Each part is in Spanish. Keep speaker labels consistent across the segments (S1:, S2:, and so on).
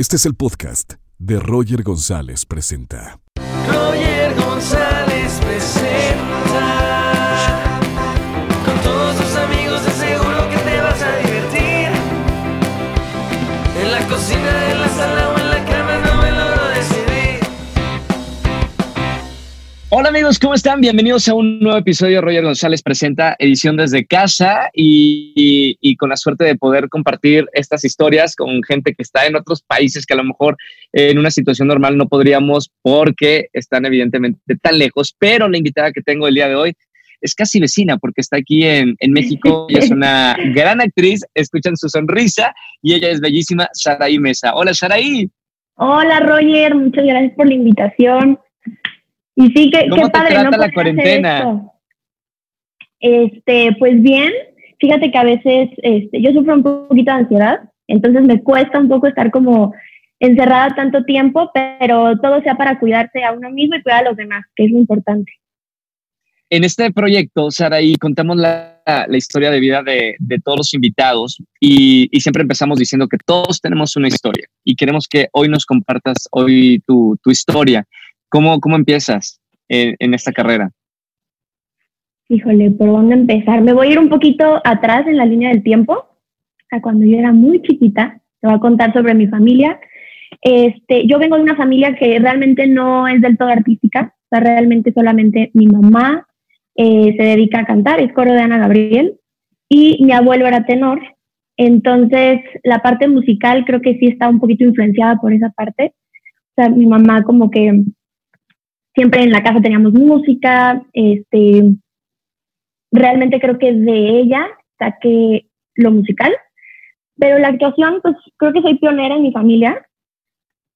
S1: Este es el podcast de Roger González Presenta.
S2: Roger González presenta amigos,
S3: ¿cómo están? Bienvenidos a un nuevo episodio de Roger González Presenta, edición desde casa y, y- y con la suerte de poder compartir estas historias con gente que está en otros países que a lo mejor en una situación normal no podríamos porque están evidentemente tan lejos, pero la invitada que tengo el día de hoy es casi vecina porque está aquí en, en México y es una gran actriz, escuchan su sonrisa y ella es bellísima, Saraí Mesa. Hola Saraí,
S4: Hola Roger, muchas gracias por la invitación. Y sí, que,
S3: ¿Cómo
S4: qué
S3: te
S4: padre,
S3: trata
S4: ¿no?
S3: la cuarentena?
S4: Este, pues bien, fíjate que a veces este, yo sufro un poquito de ansiedad, entonces me cuesta un poco estar como encerrada tanto tiempo, pero todo sea para cuidarse a uno mismo y cuidar a los demás, que es lo importante.
S3: En este proyecto, Saraí, contamos la, la historia de vida de, de todos los invitados y, y siempre empezamos diciendo que todos tenemos una historia y queremos que hoy nos compartas hoy tu, tu historia. ¿Cómo, cómo empiezas en, en esta carrera?
S4: Híjole, ¿por dónde empezar? Me voy a ir un poquito atrás en la línea del tiempo, a cuando yo era muy chiquita. Te voy a contar sobre mi familia. Este, yo vengo de una familia que realmente no es del todo artística, o sea, realmente solamente mi mamá eh, se dedica a cantar, es coro de Ana Gabriel, y mi abuelo era tenor. Entonces, la parte musical creo que sí está un poquito influenciada por esa parte. O sea, mi mamá como que siempre en la casa teníamos música, este, realmente creo que de ella saqué lo musical, pero la actuación, pues creo que soy pionera en mi familia.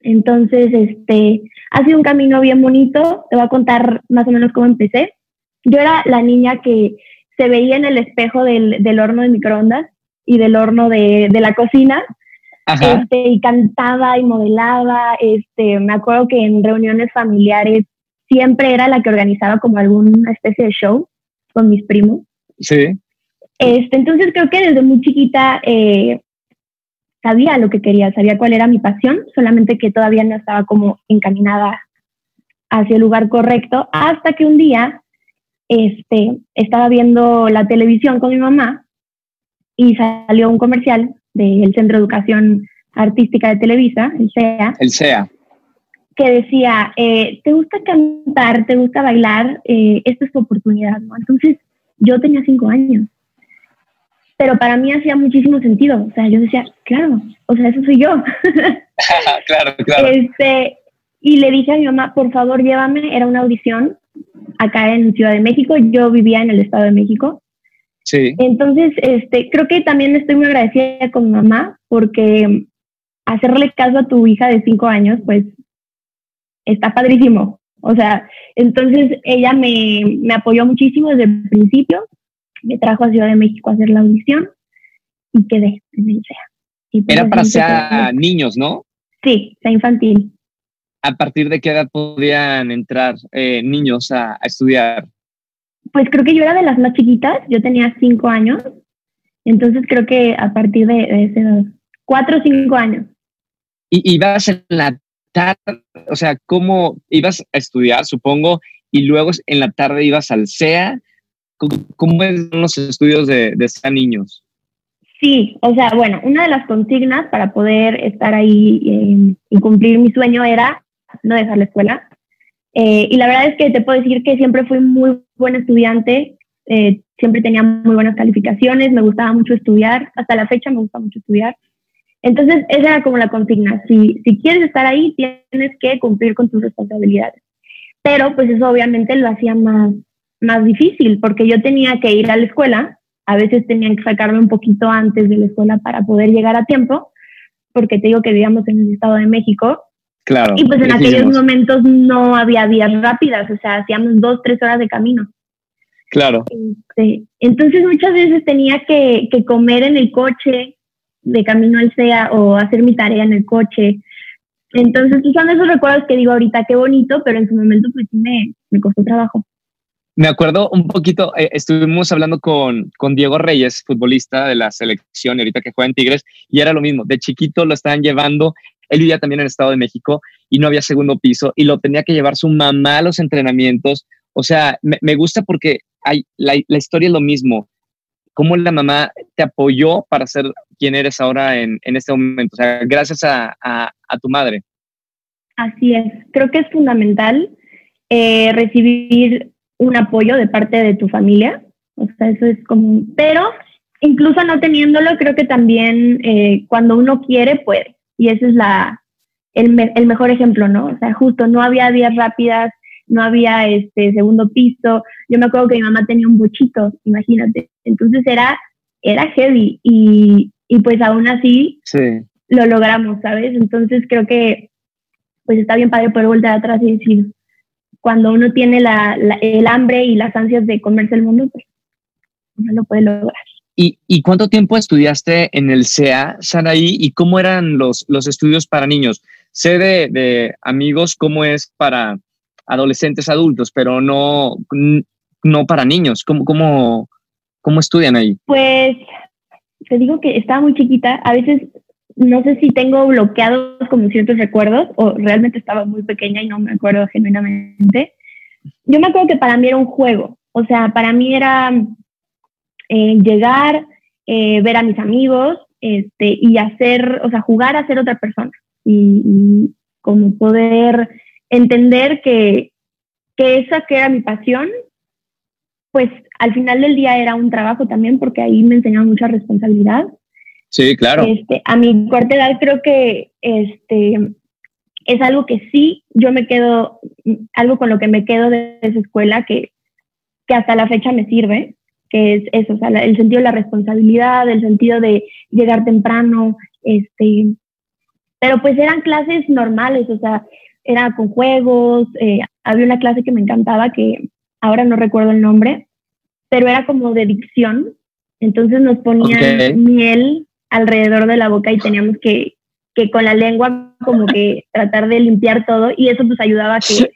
S4: Entonces, este, ha sido un camino bien bonito. Te voy a contar más o menos cómo empecé. Yo era la niña que se veía en el espejo del, del horno de microondas y del horno de, de la cocina
S3: Ajá.
S4: este, y cantaba y modelaba. Este, me acuerdo que en reuniones familiares siempre era la que organizaba como alguna especie de show con mis primos.
S3: Sí.
S4: Este, entonces creo que desde muy chiquita eh, sabía lo que quería, sabía cuál era mi pasión, solamente que todavía no estaba como encaminada hacia el lugar correcto, hasta que un día este, estaba viendo la televisión con mi mamá y salió un comercial del Centro de Educación Artística de Televisa, el CEA,
S3: El SEA.
S4: Que decía, eh, ¿te gusta cantar? ¿Te gusta bailar? Eh, esta es tu oportunidad, ¿no? Entonces, yo tenía cinco años, pero para mí hacía muchísimo sentido, o sea, yo decía, claro, o sea, eso soy yo.
S3: claro, claro.
S4: Este, y le dije a mi mamá, por favor, llévame, era una audición acá en Ciudad de México, yo vivía en el Estado de México,
S3: Sí.
S4: entonces, este, creo que también estoy muy agradecida con mi mamá porque hacerle caso a tu hija de cinco años, pues, está padrísimo. O sea, entonces ella me, me apoyó muchísimo desde el principio, me trajo a Ciudad de México a hacer la audición y quedé en el. Y pues,
S3: Era para. SEA niños, ¿no?
S4: Sí, sea infantil.
S3: ¿A partir de qué edad podían entrar eh, niños a, a estudiar?
S4: Pues creo que yo era de las más chiquitas, yo tenía cinco años, entonces creo que a partir de, de esa edad, cuatro o cinco años.
S3: Y ibas en la o sea, ¿cómo ibas a estudiar, supongo, y luego en la tarde ibas al SEA? ¿Cómo, son los estudios de, de SEA niños?
S4: Sí, o sea, bueno, una de las consignas para poder estar ahí eh, y cumplir mi sueño era no dejar la escuela. Eh, y la verdad es que te puedo decir que siempre fui muy buen estudiante, eh, siempre tenía muy buenas calificaciones, me gustaba mucho estudiar, hasta la fecha me gusta mucho estudiar. Entonces, esa era como la consigna, si, si quieres estar ahí, tienes que cumplir con tus responsabilidades. Pero pues eso obviamente lo hacía más, más difícil, porque yo tenía que ir a la escuela, a veces tenían que sacarme un poquito antes de la escuela para poder llegar a tiempo, porque te digo que vivíamos en el Estado de México,
S3: Claro.
S4: y pues en aquellos momentos no había vías rápidas, o sea, hacíamos dos, tres horas de camino.
S3: Claro.
S4: Este, entonces muchas veces tenía que, que comer en el coche, de camino al SEA, o hacer mi tarea en el coche. Entonces, son esos recuerdos que digo ahorita, qué bonito, pero en su momento pues sí me, me costó trabajo.
S3: Me acuerdo un poquito, eh, estuvimos hablando con, con Diego Reyes, futbolista de la selección, y ahorita que juega en Tigres, y era lo mismo, de chiquito lo estaban llevando él vivía también en el Estado de México y no había segundo piso y lo tenía que llevar su mamá a los entrenamientos. O sea, me, gusta porque hay, la, historia es lo mismo. Cómo la mamá te apoyó para ser quien eres ahora en, este momento. O sea, gracias a, tu madre.
S4: Así es. Creo que es fundamental eh, recibir un apoyo de parte de tu familia. O sea, eso es común. Pero incluso no teniéndolo, creo que también eh, cuando uno quiere, puede. Y ese es la, el, el, mejor ejemplo, ¿no? O sea, justo no había vías rápidas, no había este segundo piso. Yo me acuerdo que mi mamá tenía un bochito, imagínate. Entonces era, era heavy y, y pues aún así lo logramos, ¿sabes? Entonces creo que pues está bien padre poder volver atrás y decir, cuando uno tiene la, el hambre y las ansias de comerse el mundo, pues uno lo puede lograr.
S3: ¿Y, ¿Y, cuánto tiempo estudiaste en el CEA, Saraí? ¿Y cómo eran los, los estudios para niños? Sé de, de, amigos cómo es para adolescentes adultos, pero no, no para niños. ¿Cómo, cómo, ¿Cómo estudian ahí?
S4: Pues te digo que estaba muy chiquita. A veces no sé si tengo bloqueados como ciertos recuerdos o realmente estaba muy pequeña y no me acuerdo genuinamente. Yo me acuerdo que para mí era un juego. O sea, para mí era eh, llegar, eh, ver a mis amigos este, y hacer, o sea, jugar a ser otra persona y, como poder entender que, que esa que era mi pasión, pues al final del día era un trabajo también porque ahí me enseñaron mucha responsabilidad.
S3: Sí, claro.
S4: Este, a mi corta edad creo que este, es algo que sí, yo me quedo, algo con lo que me quedo de esa escuela que, que hasta la fecha me sirve, que es eso, o sea, el sentido de la responsabilidad, el sentido de llegar temprano, este, pero pues eran clases normales, o sea, era con juegos, eh, había una clase que me encantaba que ahora no recuerdo el nombre, pero era como de dicción, entonces nos ponían miel alrededor de la boca y teníamos que, que con la lengua como que tratar de limpiar todo y eso pues ayudaba a que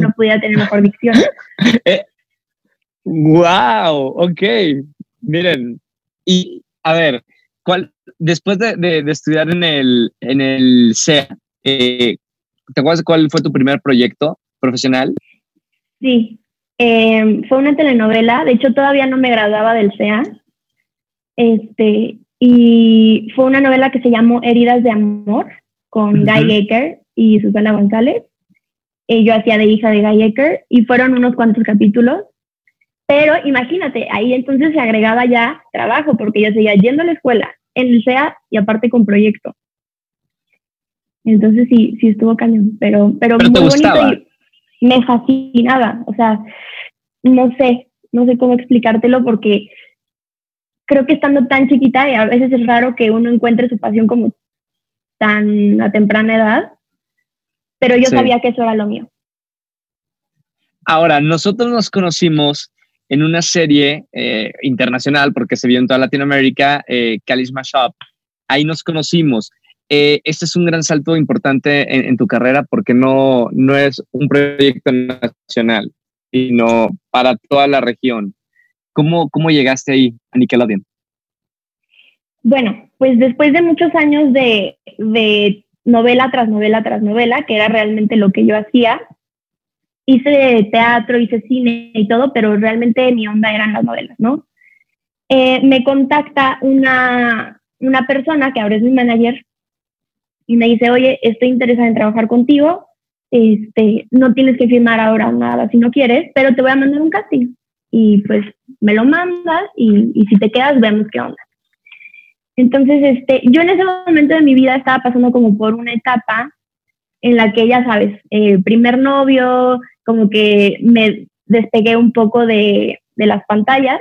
S4: no pudiera tener mejor dicción.
S3: Eh, Wow, ok. Miren, y a ver, ¿cuál, después de, estudiar en el, en el CEA, eh, ¿te acuerdas cuál fue tu primer proyecto profesional?
S4: Sí, em, fue una telenovela, de hecho todavía no me graduaba del CEA, este, y fue una novela que se llamó Heridas de Amor con Guy Aker y Susana González. Y yo hacía de hija de Guy Aker y fueron unos cuantos capítulos pero imagínate, ahí entonces se agregaba ya trabajo, porque yo seguía yendo a la escuela, en el SEA y aparte con proyecto. Entonces sí, sí estuvo cañón, pero, pero, muy bonito y me fascinaba. O sea, no sé, no sé cómo explicártelo porque creo que estando tan chiquita y a veces es raro que uno encuentre su pasión como tan a temprana edad, pero yo sabía que eso era lo mío.
S3: Ahora, nosotros nos conocimos en una serie eh, internacional, porque se vio en toda Latinoamérica, eh, Shop. Ahí nos conocimos. Eh, este es un gran salto importante en, tu carrera porque no, no es un proyecto nacional, sino para toda la región. ¿Cómo, cómo llegaste ahí a Nickelodeon?
S4: Bueno, pues después de muchos años de, novela tras novela tras novela, que era realmente lo que yo hacía, hice teatro, hice cine y todo, pero realmente mi onda eran las novelas, ¿no? Eh, me contacta una, una persona que ahora es mi manager y me dice, oye, estoy interesada en trabajar contigo, este, no tienes que firmar ahora nada si no quieres, pero te voy a mandar un casting. Y pues me lo mandas y, y si te quedas, vemos qué onda. Entonces, este, yo en ese momento de mi vida estaba pasando como por una etapa en la que, ya sabes, eh, primer novio, como que me despegué un poco de, de las pantallas.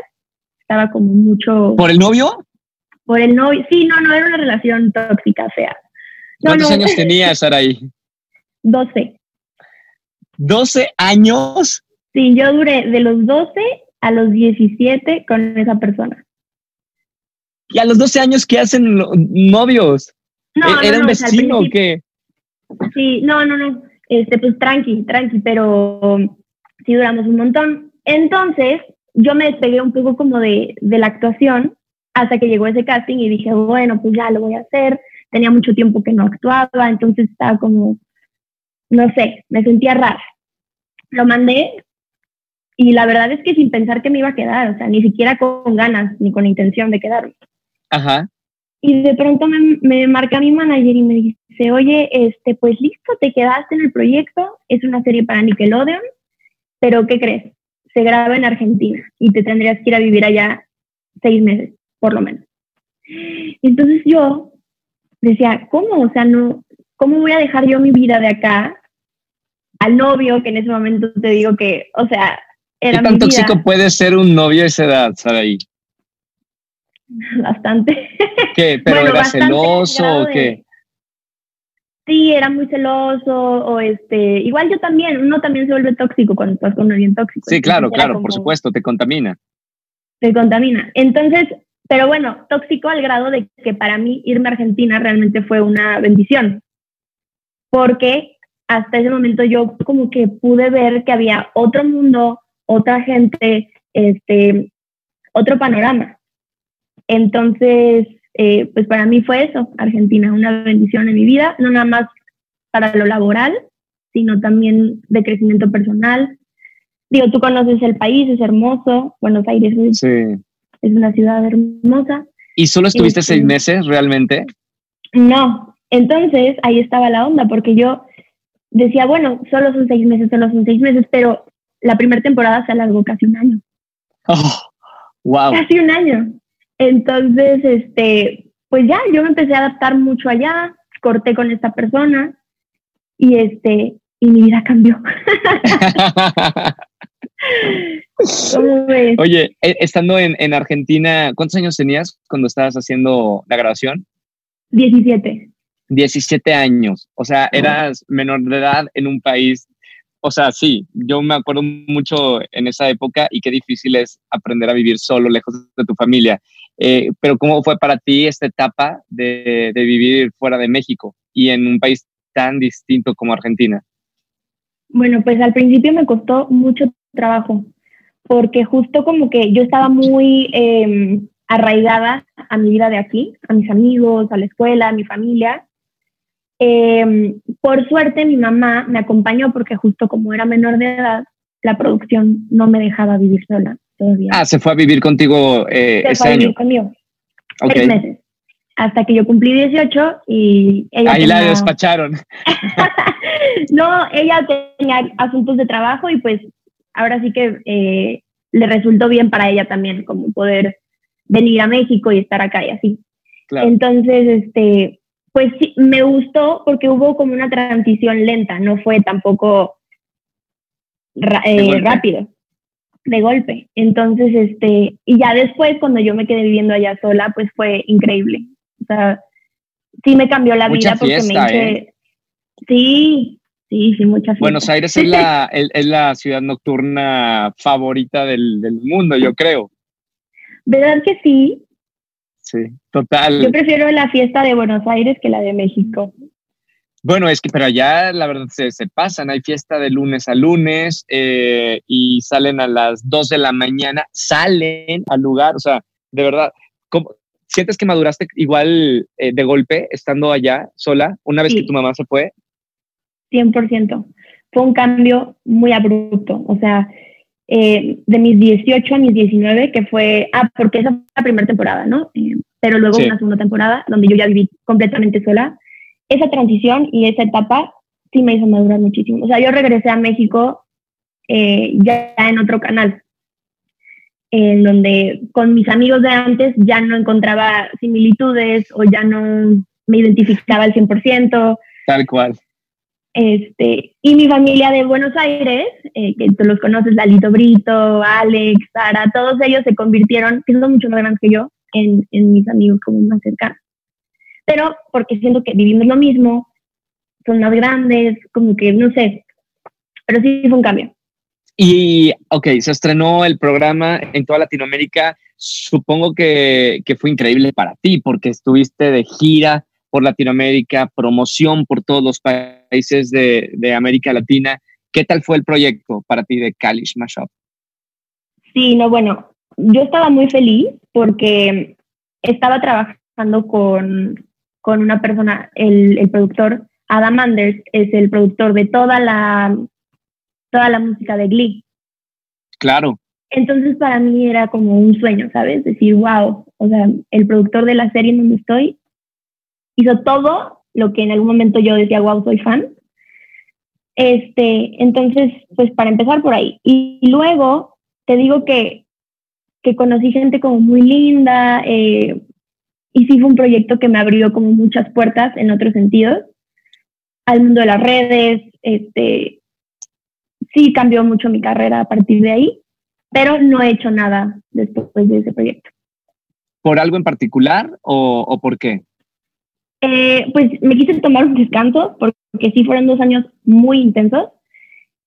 S4: Estaba como mucho...
S3: ¿Por el novio?
S4: Por el novio. Sí, no, no era una relación tóxica, fea.
S3: ¿Cuántos años tenía ahí?
S4: 12.
S3: ¿12 años?
S4: Sí, yo duré de los 12 a los 17 con esa persona.
S3: ¿Y a los 12 años qué hacen novios? No, ¿Era un vecino o qué?
S4: Sí, no, no, no este, pues tranqui, tranqui, pero sí duramos un montón. Entonces, yo me despegué un poco como de, de la actuación hasta que llegó ese casting y dije, bueno, pues ya lo voy a hacer, tenía mucho tiempo que no actuaba, entonces estaba como, no sé, me sentía rara. Lo mandé y la verdad es que sin pensar que me iba a quedar, o sea, ni siquiera con ganas ni con intención de quedarme.
S3: Ajá.
S4: Y de pronto me, me marca mi manager y me dice, oye, este, pues listo, te quedaste en el proyecto, es una serie para Nickelodeon, pero ¿qué crees? Se graba en Argentina y te tendrías que ir a vivir allá seis meses, por lo menos. Entonces yo decía, ¿cómo? O sea, no, ¿cómo voy a dejar yo mi vida de acá al novio que en ese momento te digo que, o sea, era
S3: ¿Qué tan
S4: mi vida?
S3: tóxico puede ser un novio a esa edad, Saraí?
S4: Bastante.
S3: ¿Qué? ¿Pero
S4: Bueno,
S3: era celoso o
S4: de-
S3: qué?
S4: Sí, era muy celoso o este, igual yo también, uno también se vuelve tóxico cuando estás con alguien tóxico.
S3: Sí, claro, claro, por supuesto, te contamina.
S4: Se contamina. Entonces, pero bueno, tóxico al grado de que para mí irme a Argentina realmente fue una bendición. Porque hasta ese momento yo como que pude ver que había otro mundo, otra gente, este, otro panorama. Entonces, eh, pues para mí fue eso, Argentina, una bendición en mi vida, no nada más para lo laboral, sino también de crecimiento personal. Digo, tú conoces el país, es hermoso, Buenos Aires es,
S3: Sí.
S4: Es una ciudad hermosa.
S3: ¿Y solo estuviste
S4: Este-
S3: seis meses realmente?
S4: No, entonces ahí estaba la onda, porque yo decía, bueno, solo son seis meses, solo son seis meses, pero la primera temporada se alargó casi un año.
S3: Oh, wow.
S4: casi un año. Entonces, este, pues ya, yo me empecé a adaptar mucho allá, corté con esta persona y este, y mi vida cambió. ¿Cómo ves?
S3: Oye, eh, estando en, en Argentina, ¿cuántos años tenías cuando estabas haciendo la grabación?
S4: 17.
S3: 17 años. O sea, eras menor de edad en un país. O sea, sí, yo me acuerdo mucho en esa época y qué difícil es aprender a vivir solo, lejos de tu familia. Eh, pero ¿cómo fue para ti esta etapa de, de vivir fuera de México y en un país tan distinto como Argentina?
S4: Bueno, pues al principio me costó mucho trabajo, porque justo como que yo estaba muy eh, arraigada a mi vida de aquí, a mis amigos, a la escuela, a mi familia. Eh, por suerte mi mamá me acompañó porque justo como era menor de edad, la producción no me dejaba vivir sola todavía.
S3: Ah, se fue a vivir contigo eh,
S4: Se
S3: ese
S4: fue a vivir
S3: año.
S4: conmigo,
S3: Ok.
S4: seis meses, hasta que yo cumplí 18 y ella
S3: Ahí la
S4: tenía-
S3: despacharon.
S4: no, ella tenía asuntos de trabajo y pues ahora sí que eh, le resultó bien para ella también, como poder venir a México y estar acá y así.
S3: Claro.
S4: Entonces, este, pues sí, me gustó porque hubo como una transición lenta, no fue tampoco
S3: De
S4: eh, rápido, de golpe. Entonces, este, y ya después, cuando yo me quedé viviendo allá sola, pues fue increíble. O sea, sí me cambió la
S3: Mucha
S4: vida porque
S3: fiesta,
S4: me hice. Sí, sí, sí, mucha fiesta.
S3: Buenos Aires es la, es, es la ciudad nocturna favorita del, del mundo, yo creo.
S4: ¿Verdad que sí?
S3: Sí, total.
S4: Yo prefiero la fiesta de Buenos Aires que la de México.
S3: Bueno, es que, pero allá la verdad se, se pasan, hay fiesta de lunes a lunes eh, y salen a las 2 de la mañana, salen al lugar, o sea, de verdad, ¿cómo- ¿sientes que maduraste igual eh, de golpe estando allá sola una vez
S4: Sí.
S3: que tu mamá se fue?
S4: 100%. Fue un cambio muy abrupto. O sea, eh, de mis 18 a mis 19, que fue, ah, porque esa fue la primera temporada, ¿no? Eh, pero luego
S3: Sí.
S4: una segunda temporada donde yo ya viví completamente sola. Esa transición y esa etapa sí me hizo madurar muchísimo. O sea, yo regresé a México eh, ya en otro canal, en donde con mis amigos de antes ya no encontraba similitudes o ya no me identificaba al 100%.
S3: Tal cual.
S4: Este, y mi familia de Buenos Aires, eh, que tú los conoces, Lalito Brito, Alex, Sara, todos ellos se convirtieron, que son mucho más grandes que yo, en, en mis amigos como más cercanos. Pero porque siento que vivimos lo mismo, son más grandes, como que no sé, pero sí fue un cambio.
S3: Y, ok, se estrenó el programa en toda Latinoamérica. Supongo que, que fue increíble para ti porque estuviste de gira por Latinoamérica, promoción por todos los países de, de América Latina. ¿Qué tal fue el proyecto para ti de Kalish Mashup?
S4: Sí, no, bueno, yo estaba muy feliz porque estaba trabajando con con una persona, el, el productor Adam Anders es el productor de toda la, toda la música de Glee.
S3: Claro.
S4: Entonces para mí era como un sueño, ¿sabes? Decir, wow, o sea, el productor de la serie en donde estoy hizo todo lo que en algún momento yo decía, wow, soy fan. Este, entonces, pues para empezar por ahí. Y, luego te digo que, que conocí gente como muy linda, eh, y sí fue un proyecto que me abrió como muchas puertas en otros sentidos al mundo de las redes, este, sí cambió mucho mi carrera a partir de ahí, pero no he hecho nada después de ese proyecto.
S3: ¿Por algo en particular o, por qué?
S4: Eh, pues me quise tomar un descanso porque sí fueron dos años muy intensos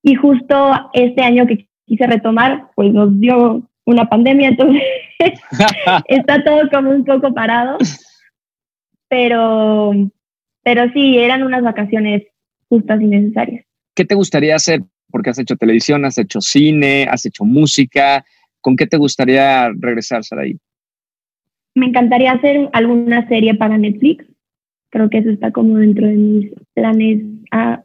S4: y justo este año que quise retomar, pues nos dio una pandemia, entonces está todo como un poco parado, pero, pero sí, eran unas vacaciones justas y necesarias.
S3: ¿Qué te gustaría hacer? Porque has hecho televisión, has hecho cine, has hecho música. ¿Con qué te gustaría regresar, ahí?
S4: Me encantaría hacer alguna serie para Netflix. Creo que eso está como dentro de mis planes a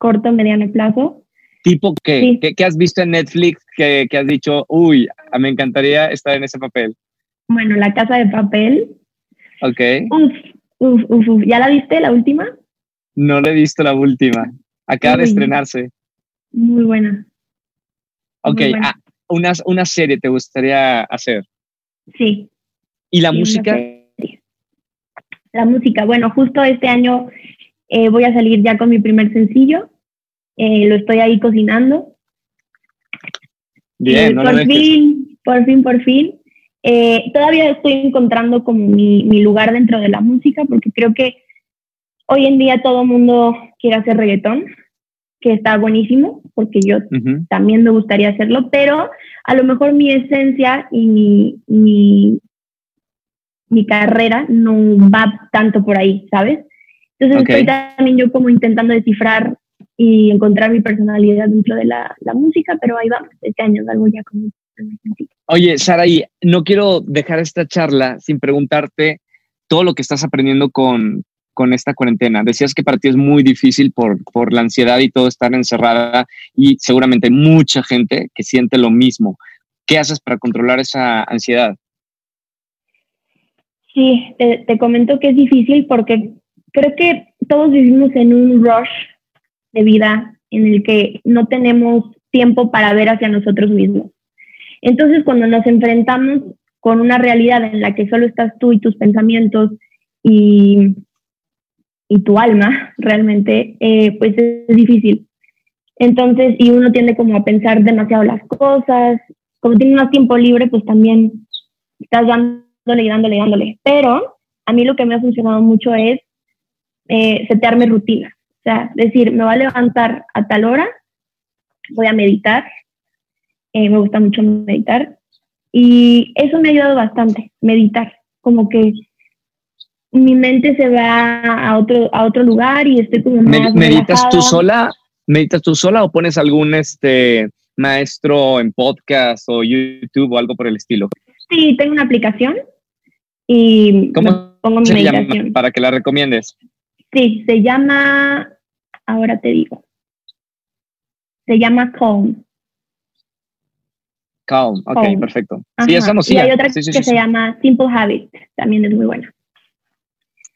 S4: corto, mediano plazo.
S3: ¿Tipo qué? ¿Qué, has visto en Netflix que, que, has dicho, uy, me encantaría estar en ese papel?
S4: Bueno, La Casa de Papel.
S3: Ok.
S4: Uf, uf, uf, uf. ¿Ya la viste, la última?
S3: No le he visto la última. Acaba de estrenarse.
S4: Muy buena.
S3: Ok, ah, una, una, serie te gustaría hacer.
S4: Sí.
S3: ¿Y la música?
S4: La música, bueno, justo este año eh, voy a salir ya con mi primer sencillo. Eh, lo estoy ahí cocinando.
S3: Bien, no
S4: por fin, por fin, por fin. Eh, todavía estoy encontrando como mi, mi lugar dentro de la música porque creo que Hoy en día todo el mundo quiere hacer reggaetón, que está buenísimo, porque yo también me gustaría hacerlo, pero a lo mejor mi esencia y mi, mi, mi carrera no va tanto por ahí, ¿sabes? Entonces estoy también yo como intentando descifrar y encontrar mi personalidad dentro de la, la música, pero ahí vamos, este año algo ya como...
S3: Oye, Saraí, no quiero dejar esta charla sin preguntarte todo lo que estás aprendiendo con, con esta cuarentena? Decías que para ti es muy difícil por, por la ansiedad y todo estar encerrada y seguramente hay mucha gente que siente lo mismo. ¿Qué haces para controlar esa ansiedad?
S4: Sí, te, comento que es difícil porque creo que todos vivimos en un rush de vida en el que no tenemos tiempo para ver hacia nosotros mismos. Entonces, cuando nos enfrentamos con una realidad en la que solo estás tú y tus pensamientos y y tu alma realmente, eh, pues es difícil. Entonces, y uno tiende como a pensar demasiado las cosas, como tiene más tiempo libre, pues también estás dándole y dándole y dándole. Pero a mí lo que me ha funcionado mucho es eh, setearme rutina. O sea, decir, me voy a levantar a tal hora, voy a meditar, eh, me gusta mucho meditar, y eso me ha ayudado bastante, meditar, como que mi mente se va a otro, a otro lugar y estoy como más
S3: ¿Meditas tú sola? ¿Meditas tú sola o pones algún este maestro en podcast o YouTube o algo por el estilo?
S4: Sí, tengo una aplicación y
S3: ¿Cómo pongo mi meditación. para que la recomiendes.
S4: Sí, se llama, ahora te digo, se llama Calm.
S3: Calm, ok, perfecto. Sí, eso no,
S4: sí, y hay otra que se llama Simple Habit, también es muy buena.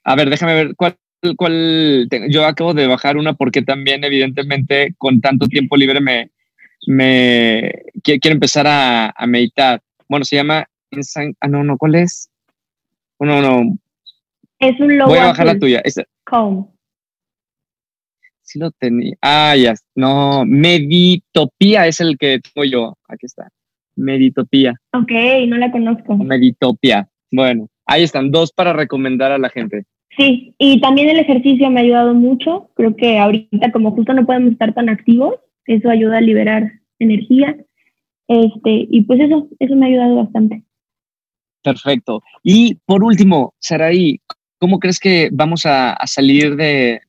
S3: A ver, déjame ver cuál, cuál yo acabo de bajar una porque también evidentemente con tanto tiempo libre me, me quiero empezar a, a meditar. Bueno, se llama Ah, no, no, ¿cuál es? No, no.
S4: Es un logo.
S3: Voy a bajar la tuya.
S4: Calm.
S3: Sí lo tenía. Ah, ya. No, Meditopía es el que tengo yo. Aquí está. Meditopía.
S4: Ok, no la conozco.
S3: Meditopía. Bueno, ahí están dos para recomendar a la gente.
S4: Sí, y también el ejercicio me ha ayudado mucho. Creo que ahorita como justo no podemos estar tan activos, eso ayuda a liberar energía. Este, y pues eso, eso me ha ayudado bastante.
S3: Perfecto. Y por último, Saraí, ¿cómo crees que vamos a, salir de,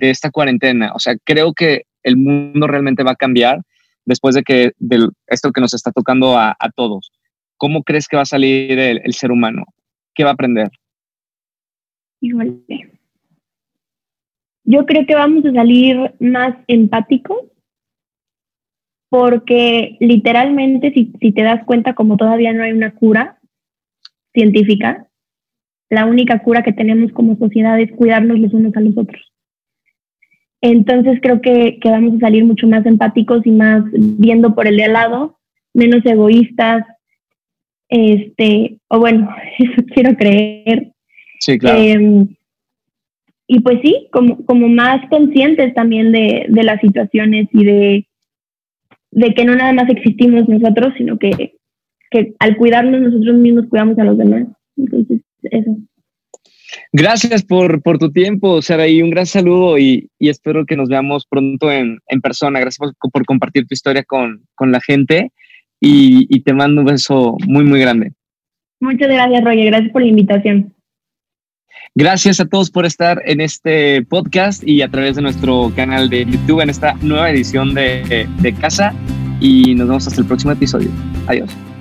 S3: esta cuarentena? O sea, creo que el mundo realmente va a cambiar después de que de esto que nos está tocando a, todos. ¿Cómo crees que va a salir el ser humano? ¿Qué va a aprender?
S4: híjole, Yo creo que vamos a salir más empáticos porque literalmente si, si te das cuenta como todavía no hay una cura científica, la única cura que tenemos como sociedad es cuidarnos los unos a los otros. Entonces creo que, que, vamos a salir mucho más empáticos y más viendo por el de al lado, menos egoístas, este, o bueno, eso quiero creer.
S3: Sí, claro.
S4: Eh, y pues sí, como, como más conscientes también de, de las situaciones y de, de, que no nada más existimos nosotros, sino que, que al cuidarnos nosotros mismos cuidamos a los demás. Entonces, eso.
S3: Gracias por, por tu tiempo, Sara, y un gran saludo y, y espero que nos veamos pronto en, en persona. Gracias por, por, compartir tu historia con, con la gente y, y, te mando un beso muy, muy grande.
S4: Muchas gracias, Roger. Gracias por la invitación.
S3: Gracias a todos por estar en este podcast y a través de nuestro canal de YouTube en esta nueva edición de, de Casa y nos vemos hasta el próximo episodio. Adiós.